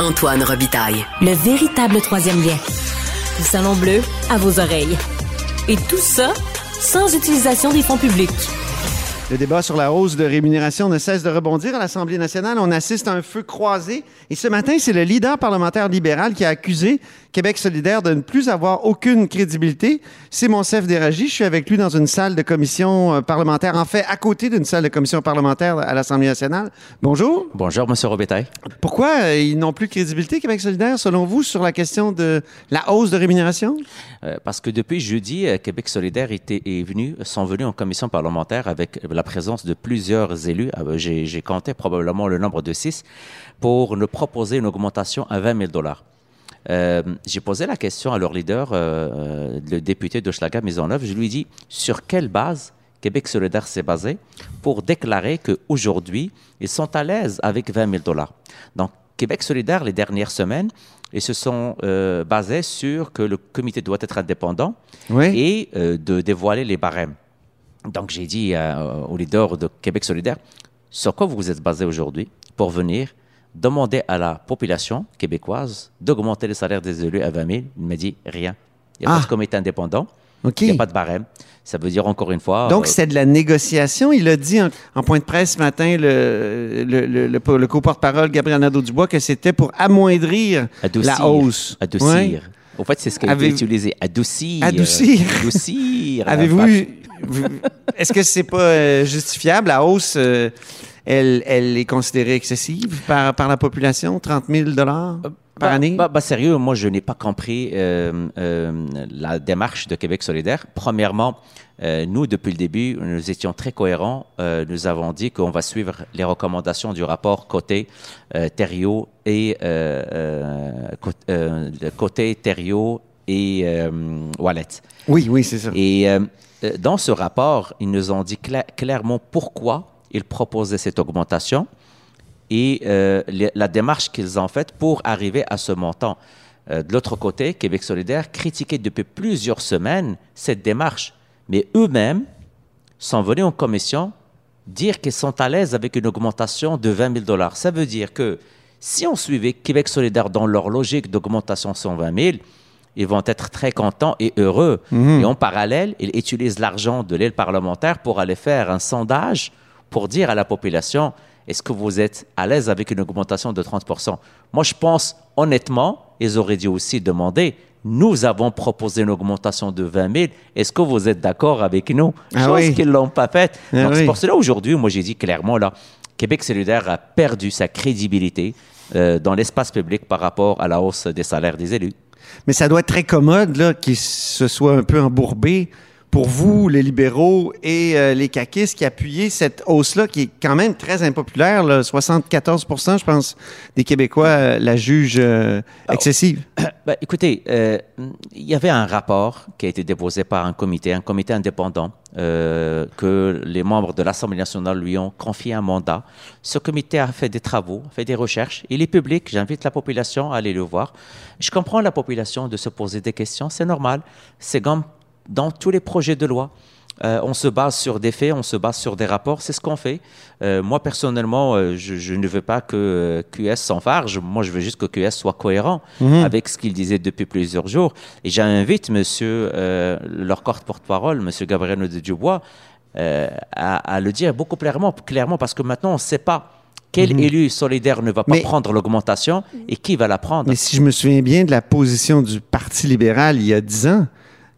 Antoine Robitaille. Le véritable troisième lien. Le salon bleu à vos oreilles. Et tout ça sans utilisation des fonds publics. Le débat sur la hausse de rémunération ne cesse de rebondir à l'Assemblée nationale. On assiste à un feu croisé. Et ce matin, c'est le leader parlementaire libéral qui a accusé Québec solidaire de ne plus avoir aucune crédibilité. C'est Monsef Déragi. Je suis avec lui dans une salle de commission euh, parlementaire, en fait, à côté d'une salle de commission parlementaire à l'Assemblée nationale. Bonjour. Bonjour, M. Robitaille. Pourquoi euh, ils n'ont plus de crédibilité, Québec solidaire, selon vous, sur la question de la hausse de rémunération? Euh, parce que depuis jeudi, Québec solidaire était, est venu, sont venus en commission parlementaire avec la présence de plusieurs élus. J'ai compté probablement le nombre de six pour nous proposer une augmentation à 20 000 dollars. Euh, j'ai posé la question à leur leader, euh, euh, le député de Schlager Maisonneuve. Je lui ai dit sur quelle base Québec solidaire s'est basé pour déclarer qu'aujourd'hui, ils sont à l'aise avec 20 000 dollars? Donc, Québec solidaire, les dernières semaines, ils se sont basés sur que le comité doit être indépendant et de dévoiler les barèmes. Donc, j'ai dit au leader de Québec solidaire, sur quoi vous vous êtes basé aujourd'hui pour venir demander à la population québécoise d'augmenter le salaire des élus à 20 000. Il m'a dit rien. Il n'y a pas de ah. comité indépendant. Il n'y a pas de barème. Ça veut dire encore une fois. Donc, euh, c'est de la négociation. Il a dit en, point de presse ce matin, le, le, le, le co-porte-parole Gabriel Nadeau-Dubois, que c'était pour amoindrir la hausse. Adoucir. Au fait, c'est ce qui a été utilisé. Adoucir. Adoucir. Adoucir. Avez-vous. Est-ce que c'est pas euh, justifiable, la hausse? Euh, elle, elle est considérée excessive par, par la population, 30 000 dollars par bah, année? Bah, bah, sérieux, moi, je n'ai pas compris euh, euh, la démarche de Québec solidaire. Premièrement, euh, nous, depuis le début, nous étions très cohérents. nous avons dit qu'on va suivre les recommandations du rapport côté Thériault et côté Thériault et Wallet. Oui, oui, c'est ça. Et dans ce rapport, ils nous ont dit clairement pourquoi ils proposaient cette augmentation et euh, la démarche qu'ils ont faite pour arriver à ce montant. Euh, de l'autre côté, Québec solidaire critiquait depuis plusieurs semaines cette démarche, mais eux-mêmes sont venus en commission dire qu'ils sont à l'aise avec une augmentation de 20 000 dollars. Ça veut dire que si on suivait Québec solidaire dans leur logique d'augmentation de 120 000, ils vont être très contents et heureux. Mhm. Et en parallèle, ils utilisent l'argent de l'aile parlementaire pour aller faire un sondage pour dire à la population, est-ce que vous êtes à l'aise avec une augmentation de 30 Moi, je pense honnêtement, ils auraient dû aussi demander, nous avons proposé une augmentation de 20 000, est-ce que vous êtes d'accord avec nous? Ah Chose oui. qu'ils ne l'ont pas faite. Ah Donc, c'est pour cela aujourd'hui, moi, j'ai dit clairement, là, Québec solidaire a perdu sa crédibilité euh, dans l'espace public par rapport à la hausse des salaires des élus. Mais ça doit être très commode, là, qu'ils se soient un peu embourbés pour vous, les libéraux et euh, les caquistes qui appuyaient cette hausse-là, qui est quand même très impopulaire, là, 74% je pense, des Québécois euh, la jugent euh, excessive. Ben, écoutez, il y avait un rapport qui a été déposé par un comité, un comité indépendant, que les membres de l'Assemblée nationale lui ont confié un mandat. Ce comité a fait des travaux, fait des recherches. Il est public. J'invite la population à aller le voir. Je comprends la population de se poser des questions. C'est normal. C'est comme dans tous les projets de loi. Euh, on se base sur des faits, on se base sur des rapports, c'est ce qu'on fait. Euh, moi, personnellement, euh, je, ne veux pas que QS s'enfarge. Moi, je veux juste que QS soit cohérent mhm. avec ce qu'il disait depuis plusieurs jours. Et j'invite monsieur, leur porte-parole, monsieur Gabriel de Dubois, à, le dire beaucoup clairement, clairement parce que maintenant, on ne sait pas quel mhm. élu solidaire ne va pas prendre l'augmentation et qui va la prendre. Mais si je me souviens bien de la position du Parti libéral il y a dix ans,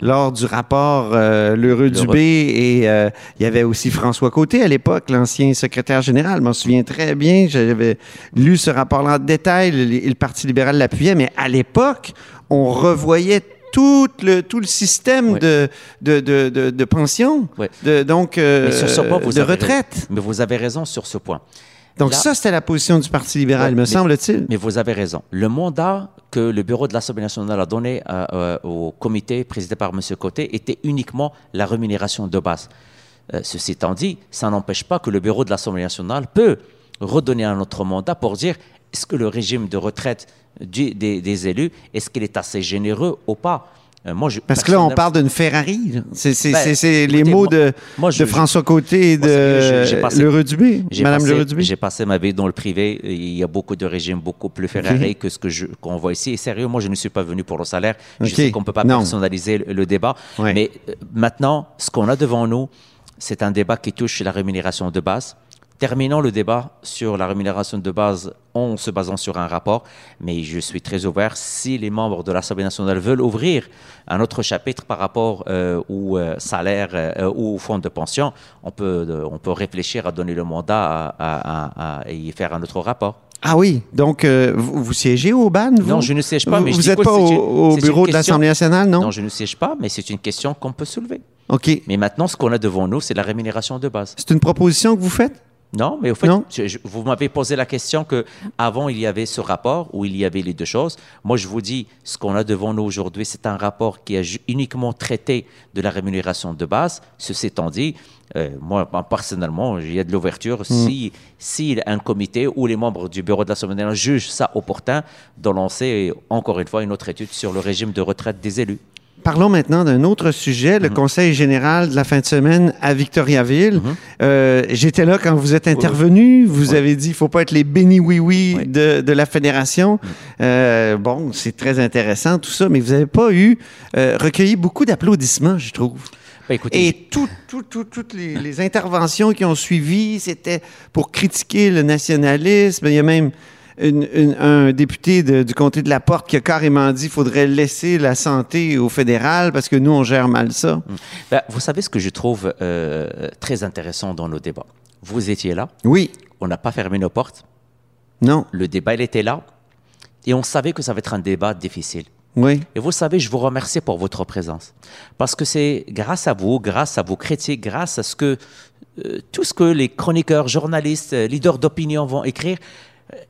lors du rapport euh, L'Heureux Dubé et euh, il y avait aussi François Côté à l'époque, l'ancien secrétaire général. Je m'en souviens très bien. J'avais lu ce rapport-là en détail. Le, le Parti libéral l'appuyait, mais à l'époque, on revoyait tout le, tout le système de, de, de, de, pension, de, donc euh, de retraite. Mais vous avez raison sur ce point. Donc ça, c'était la position du Parti libéral, me semble-t-il. Mais vous avez raison. Le mandat que le bureau de l'Assemblée nationale a donné euh, euh, au comité présidé par M. Côté était uniquement la rémunération de base. Euh, ceci étant dit, ça n'empêche pas que le bureau de l'Assemblée nationale peut redonner un autre mandat pour dire est-ce que le régime de retraite des, des élus, est-ce qu'il est assez généreux ou pas? Euh, moi, je, Parce que là, on parle d'une Ferrari. C'est Ben, les mots de, moi, je- de François Côté et de L'Heureux Dubé, Madame L'Heureux Dubé. J'ai passé ma vie dans le privé. Il y a beaucoup de régimes beaucoup plus Ferrari que ce que qu'on voit ici. Et sérieux, moi, je ne suis pas venu pour le salaire. Je sais qu'on ne peut pas Non. personnaliser le, le débat. Ouais. Mais euh, maintenant, ce qu'on a devant nous, c'est un débat qui touche la rémunération de base. Terminons le débat sur la rémunération de base en se basant sur un rapport, mais je suis très ouvert. Si les membres de l'Assemblée nationale veulent ouvrir un autre chapitre par rapport euh, au euh, salaire euh, ou au fonds de pension, on peut, euh, on peut réfléchir à donner le mandat à, à- à- y faire un autre rapport. Ah oui, donc euh, vous, vous siégez au BAN, vous? Non, je ne siège pas, mais Vous n'êtes pas au, une- au bureau de question- l'Assemblée nationale, non? Non, je ne siège pas, mais c'est une question qu'on peut soulever. OK. Mais maintenant, ce qu'on a devant nous, c'est la rémunération de base. C'est une proposition que vous faites? Non, mais au fait, Non. je- je- vous m'avez posé la question que avant il y avait ce rapport où il y avait les deux choses. Moi, je vous dis, ce qu'on a devant nous aujourd'hui, c'est un rapport qui a uniquement traité de la rémunération de base. Ceci étant dit, euh, moi, personnellement, il y a de l'ouverture. Si, si un comité ou les membres du bureau de l'Assemblée nationale jugent ça opportun de lancer, encore une fois, une autre étude sur le régime de retraite des élus. Parlons maintenant d'un autre sujet, Mhm. le Conseil général de la fin de semaine à Victoriaville. Mhm. Euh, J'étais là quand vous êtes intervenu. Vous avez dit il faut pas être les bénis oui-oui Oui. Mhm. de, de la fédération. Euh, bon, c'est très intéressant tout ça, mais vous n'avez pas eu euh, recueilli beaucoup d'applaudissements, je trouve. Ben, écoutez, Et tout- tout- tout- toutes les, les interventions qui ont suivi, c'était pour critiquer le nationalisme. Il y a même une- une- un député de- du comté de la Porte qui a carrément dit qu'il faudrait laisser la santé au fédéral parce que nous, on gère mal ça. ben, vous savez ce que je trouve euh, très intéressant dans nos débats. Vous étiez là, Oui, on n'a pas fermé nos portes. non, Le débat, il était là. Et on savait que ça va être un débat difficile. oui. Et vous savez, je vous remercie pour votre présence. Parce que c'est grâce à vous, grâce à vos critiques, grâce à ce que, euh, tout ce que les chroniqueurs, journalistes, euh, leaders d'opinion vont écrire,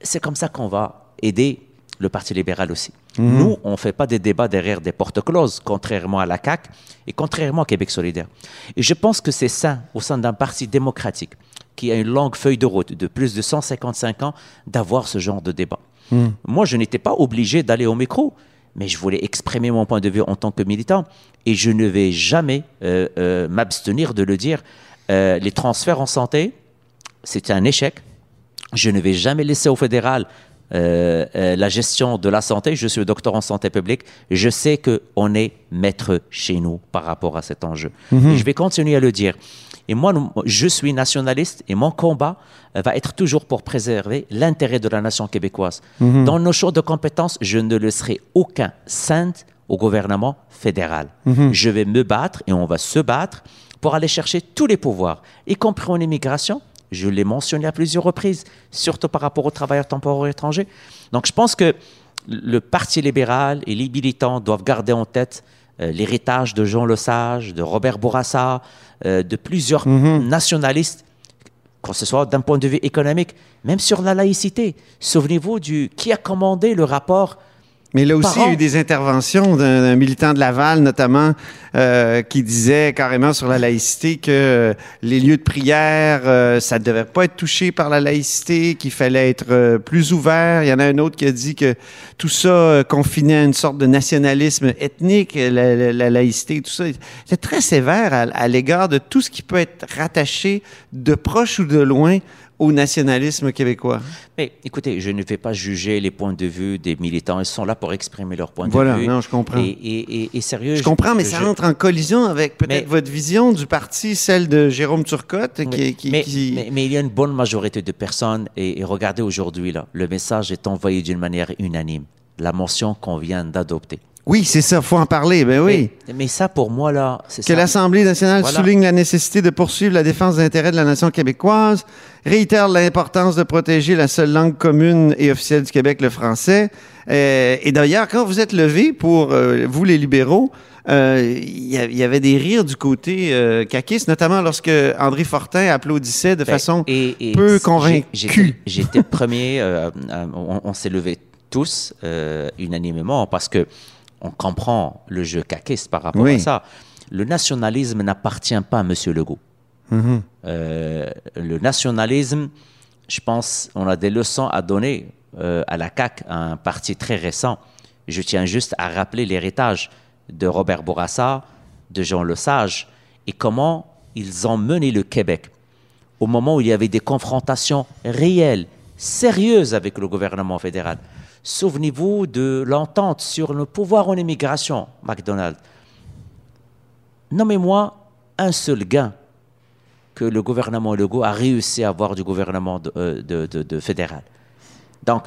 c'est comme ça qu'on va aider le Parti libéral aussi. Nous, on ne fait pas des débats derrière des portes closes, contrairement à la CAQ et contrairement à Québec solidaire. Et je pense que c'est sain au sein d'un parti démocratique qui a une longue feuille de route de plus de 155 ans d'avoir ce genre de débat. Moi, je n'étais pas obligé d'aller au micro, mais je voulais exprimer mon point de vue en tant que militant et je ne vais jamais euh, euh, m'abstenir de le dire. Euh, les transferts en santé, c'est un échec. Je ne vais jamais laisser au fédéral euh, euh, la gestion de la santé. Je suis docteur en santé publique. Je sais qu'on est maître chez nous par rapport à cet enjeu. Et je vais continuer à le dire. Et moi, je suis nationaliste et mon combat euh, va être toujours pour préserver l'intérêt de la nation québécoise. Dans nos champs de compétences, je ne laisserai aucun sainte au gouvernement fédéral. Je vais me battre et on va se battre pour aller chercher tous les pouvoirs, y compris en immigration. Je l'ai mentionné à plusieurs reprises, surtout par rapport aux travailleurs temporaires étrangers. Donc je pense que le Parti libéral et les militants doivent garder en tête euh, l'héritage de Jean Lesage, de Robert Bourassa, euh, de plusieurs nationalistes, que ce soit d'un point de vue économique, même sur la laïcité. Souvenez-vous du qui a commandé le rapport Mais là aussi, il y a eu des interventions d'un militant de Laval, notamment, euh, qui disait carrément sur la laïcité que euh, les lieux de prière, euh, ça ne devait pas être touché par la laïcité, qu'il fallait être euh, plus ouvert. Il y en a un autre qui a dit que tout ça euh, confinait à une sorte de nationalisme ethnique, la, la- la laïcité, tout ça. C'est très sévère à, à l'égard de tout ce qui peut être rattaché de proche ou de loin au nationalisme québécois. Mais écoutez, je ne vais pas juger les points de vue des militants. Ils sont là pour exprimer leurs points Voilà, de vue. non, je comprends. Et, et- et- et sérieux. Je comprends, mais je- ça je- entre en collision avec peut-être votre vision du parti, celle de Jérôme Turcotte, qui, mais, qui- mais- mais il y a une bonne majorité de personnes, et, regardez aujourd'hui, là, le message est envoyé d'une manière unanime. La mention qu'on vient d'adopter. Oui, c'est ça, faut en parler, ben oui. Mais, mais ça, pour moi, là, c'est Que l'Assemblée nationale Voilà. souligne la nécessité de poursuivre la défense des intérêts de la nation québécoise, réitère l'importance de protéger la seule langue commune et officielle du Québec, le français. Euh, et d'ailleurs, quand vous êtes levé pour euh, vous, les libéraux, euh, il y, a- il y avait des rires du côté euh, caquiste, notamment lorsque André Fortin applaudissait de Ben, façon et- et peu convaincue. J'étais premier, euh, euh, on, on s'est levé tous euh, unanimement parce que on comprend le jeu caquiste par rapport Oui. à ça. Le nationalisme n'appartient pas à M. Legault. Mhm. Euh, le nationalisme, je pense, on a des leçons à donner euh, à la CAQ, un parti très récent. Je tiens juste à rappeler l'héritage de Robert Bourassa, de Jean Lesage, et comment ils ont mené le Québec au moment où il y avait des confrontations réelles, sérieuses avec le gouvernement fédéral. Souvenez-vous de l'entente sur le pouvoir en immigration, McDonald's. Nommez-moi un seul gain que le gouvernement Legault a réussi à avoir du gouvernement de, euh, de, de, de fédéral. Donc,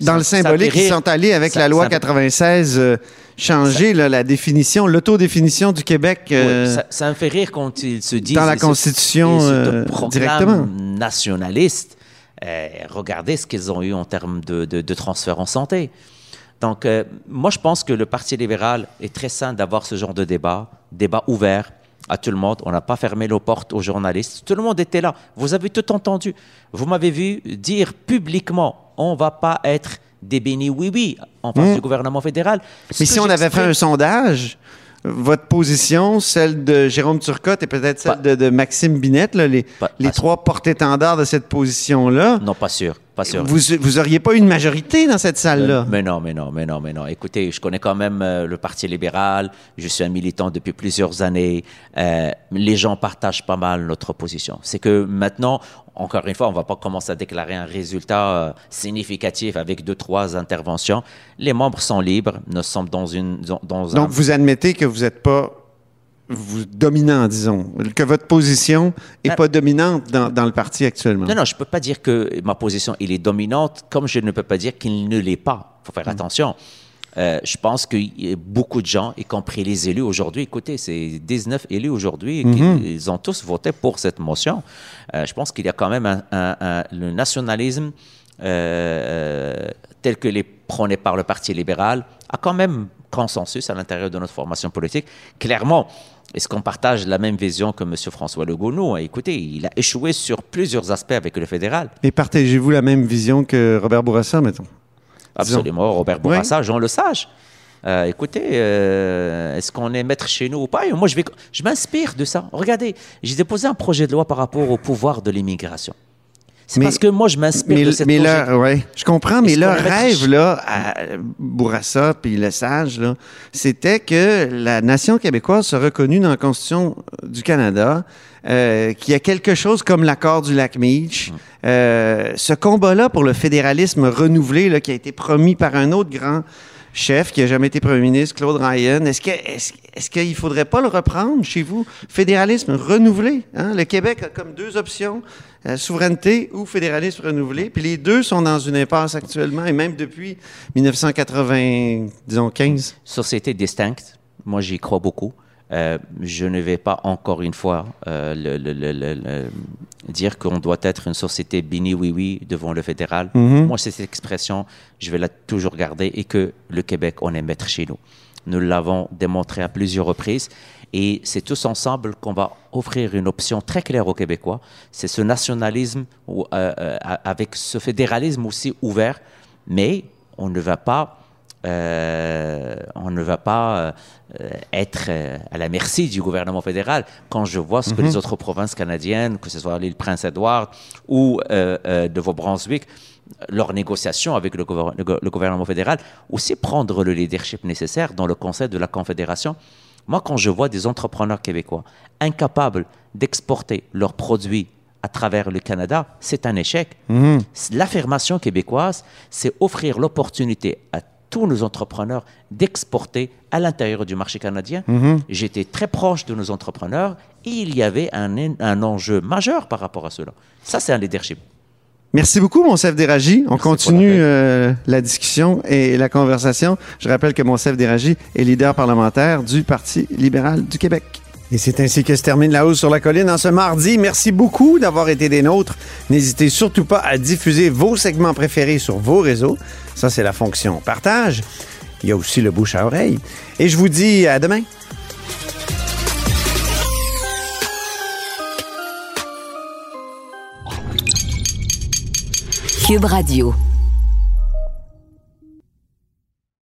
dans le symbolique, ils sont allés avec la loi 96 euh, changer là, la définition, l'autodéfinition du Québec. Euh, ça, ça, me fait rire quand ils se disent dans la Constitution euh, directement nationaliste. Regardez ce qu'ils ont eu en termes de, de, de transfert en santé. Donc, moi, je pense que le Parti libéral est très sain d'avoir ce genre de débat, débat ouvert, à tout le monde. On n'a pas fermé nos portes aux journalistes. Tout le monde était là. Vous avez tout entendu. Vous m'avez vu dire publiquement, on ne va pas être des bénis oui-oui en face mmh. du gouvernement fédéral. Mais si on avait fait un sondage, votre position, celle de Jérôme Turcotte et peut-être celle de, Maxime Binette, les, les trois porte-étendards de cette position-là? Non, pas sûr. Pas sûr. Vous, vous auriez pas une majorité dans cette salle-là? Mais non, mais non, mais non, mais non. Écoutez, je connais quand même euh, le Parti libéral. Je suis un militant depuis plusieurs années. Euh, les gens partagent pas mal notre position. C'est que maintenant, encore une fois, on va pas commencer à déclarer un résultat euh, significatif avec deux, trois interventions. Les membres sont libres. Nous sommes dans une dans, Donc, vous admettez que vous n'êtes pas vous dominant, disons, que votre position n'est ben pas dominante dans, dans, le parti actuellement. Non, non, je ne peux pas dire que ma position il est dominante, comme je ne peux pas dire qu'il ne l'est pas. Il faut faire mm. attention. Euh, je pense que beaucoup de gens, y compris les élus aujourd'hui, écoutez, c'est 19 élus aujourd'hui, mm-hmm. ils ont tous voté pour cette motion. Euh, je pense qu'il y a quand même un, un, le nationalisme euh, tel que les prôné par le Parti libéral a quand même consensus à l'intérieur de notre formation politique. Clairement, est-ce qu'on partage la même vision que M. François Legault? Non. Écoutez, il a échoué sur plusieurs aspects avec le fédéral. Mais partagez-vous la même vision que Robert Bourassa, mettons? Absolument. Robert Bourassa, Jean Lesage. Euh, écoutez, euh, est-ce qu'on est maître chez nous ou pas? moi, je, vais, je m'inspire de ça. Regardez, j'ai déposé un projet de loi par rapport au pouvoir de l'immigration. C'est parce que moi, je m'inspire de cette mais ouais, Je comprends, mais leur rêve, là, à Bourassa puis Le Sage, là, c'était que la nation québécoise soit reconnue dans la Constitution du Canada, euh, qu'il y a quelque chose comme l'accord du lac Meach. Hum. Euh, ce combat-là pour le fédéralisme renouvelé, là, qui a été promis par un autre grand chef qui n'a jamais été premier ministre, Claude Ryan. Est-ce qu'il est, est ne faudrait pas le reprendre chez vous? Fédéralisme renouvelé. Hein? Le Québec a comme deux options, euh, souveraineté ou fédéralisme renouvelé. Puis les deux sont dans une impasse actuellement et même depuis 1995. Société distincte. Moi, j'y crois beaucoup. Euh, je ne vais pas encore une fois euh, le, dire qu'on doit être une société bini oui oui devant le fédéral. Mhm. Moi, cette expression, je vais la toujours garder et que le Québec, on est maître chez nous. Nous l'avons démontré à plusieurs reprises et c'est tous ensemble qu'on va offrir une option très claire aux Québécois. C'est ce nationalisme euh, avec ce fédéralisme aussi ouvert, mais on ne va pas euh, on ne va pas euh, être euh, à la merci du gouvernement fédéral. Quand je vois ce que les mhm. autres provinces canadiennes, que ce soit l'île Prince-Édouard ou de Nouveau-Brunswick, leurs négociations avec le, le, gouvernement fédéral, aussi prendre le leadership nécessaire dans le Conseil de la Confédération. Moi, quand je vois des entrepreneurs québécois incapables d'exporter leurs produits à travers le Canada, c'est un échec. Mhm. L'affirmation québécoise, c'est offrir l'opportunité à tous nos entrepreneurs d'exporter à l'intérieur du marché canadien. Mhm. J'étais très proche de nos entrepreneurs et il y avait un, un enjeu majeur par rapport à cela. Ça, c'est un leadership. Merci beaucoup, Monsef Déragi. On continue euh, la discussion et la conversation. Je rappelle que Monsef Déragi est leader parlementaire du Parti libéral du Québec. Et c'est ainsi que se termine La Hausse sur la Colline en ce mardi. Merci beaucoup d'avoir été des nôtres. N'hésitez surtout pas à diffuser vos segments préférés sur vos réseaux. Ça, c'est la fonction partage. Il y a aussi le bouche à oreille. Et je vous dis à demain. Radio.